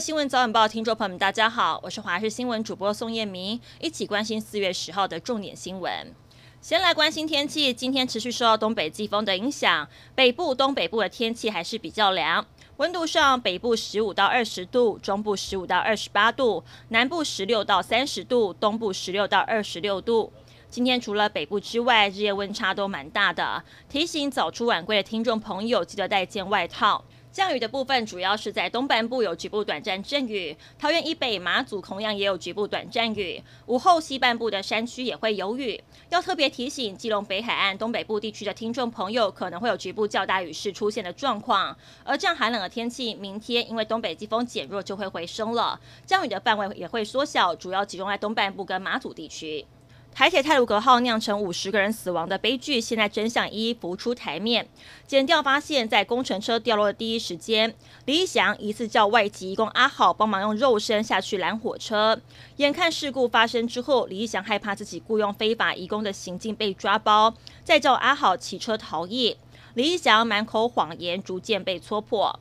新闻早晚报，听众朋友们，大家好，我是华视新闻主播宋燕明，一起关心四月十号的重点新闻。先来关心天气，今天持续受到东北季风的影响，北部、东北部的天气还是比较凉，温度上北部十五到二十度，中部十五到二十八度，南部十六到三十度，东部十六到二十六度。今天除了北部之外，日夜温差都蛮大的，提醒早出晚归的听众朋友记得带件外套。降雨的部分主要是在东半部有局部短暂阵雨，桃园以北、马祖同样也有局部短暂雨。午后西半部的山区也会有雨，要特别提醒基隆北海岸东北部地区的听众朋友，可能会有局部较大雨势出现的状况。而这样寒冷的天气，明天因为东北季风减弱就会回升了，降雨的范围也会缩小，主要集中在东半部跟马祖地区。台铁泰鲁格号酿成五十个人死亡的悲剧，现在真相一一浮出台面。检调发现，在工程车掉落的第一时间，李义祥疑似叫外籍移工阿好帮忙用肉身下去拦火车。眼看事故发生之后，李义祥害怕自己雇佣非法移工的行径被抓包，再叫阿好骑车逃逸。李义祥满口谎言逐渐被戳破。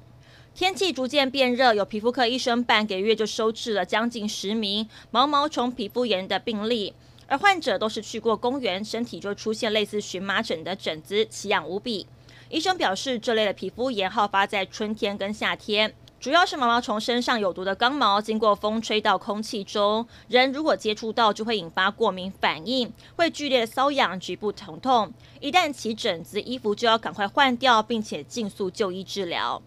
天气逐渐变热，有皮肤科医生半个月就收治了将近十名毛毛虫皮肤炎的病例。而患者都是去过公园，身体就出现类似荨麻疹的疹子，奇痒无比。医生表示，这类的皮肤炎好发在春天跟夏天，主要是毛毛虫身上有毒的刚毛经过风吹到空气中，人如果接触到就会引发过敏反应，会剧烈瘙痒、局部疼痛。一旦起疹子，衣服就要赶快换掉，并且尽速就医治疗。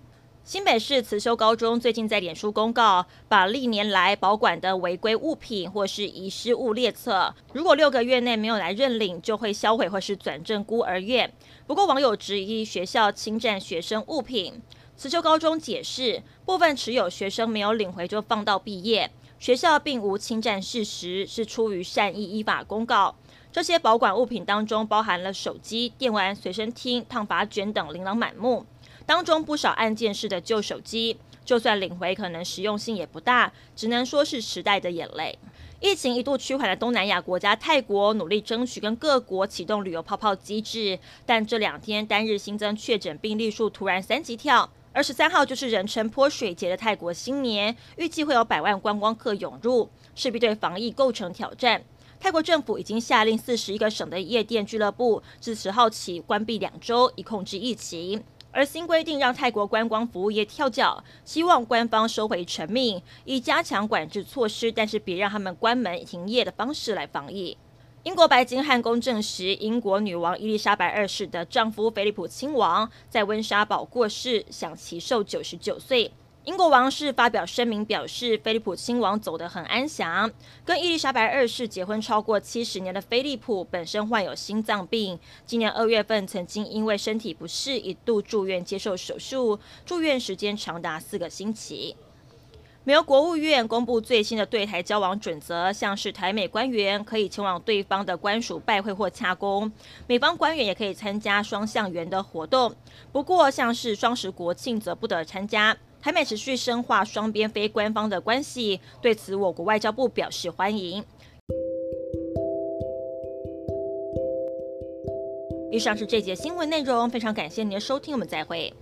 新北市慈修高中最近在脸书公告，把历年来保管的违规物品或是遗失物列册，如果六个月内没有来认领，就会销毁或是转赠孤儿院。不过网友质疑学校侵占学生物品，慈修高中解释，部分持有学生没有领回就放到毕业，学校并无侵占事实，是出于善意依法公告。这些保管物品当中包含了手机、电玩、随身听、烫发卷等，琳琅满目。当中不少按键式的旧手机，就算领回，可能实用性也不大，只能说是时代的眼泪。疫情一度趋缓的东南亚国家泰国，努力争取跟各国启动旅游泡泡机制，但这两天单日新增确诊病例数突然三级跳。而十三号就是人称泼水节的泰国新年，预计会有百万观光客涌入，势必对防疫构成挑战。泰国政府已经下令四十一个省的夜店俱乐部自十号起关闭两周，以控制疫情。而新规定让泰国观光服务业跳脚，希望官方收回成命，以加强管制措施，但是别让他们关门营业的方式来防疫。英国白金汉宫证实，英国女王伊丽莎白二世的丈夫菲利普亲王在温莎堡过世，享其寿九十九岁。英国王室发表声明表示，菲利普亲王走得很安详。跟伊丽莎白二世结婚超过七十年的菲利普本身患有心脏病，今年二月份曾经因为身体不适一度住院接受手术，住院时间长达四个星期。美国国务院公布最新的对台交往准则，像是台美官员可以前往对方的官署拜会或洽公，美方官员也可以参加双向圆的活动。不过，像是双十国庆则不得参加。台美持续深化双边非官方的关系，对此我国外交部表示欢迎。以上是这节新闻内容，非常感谢您的收听，我们再会。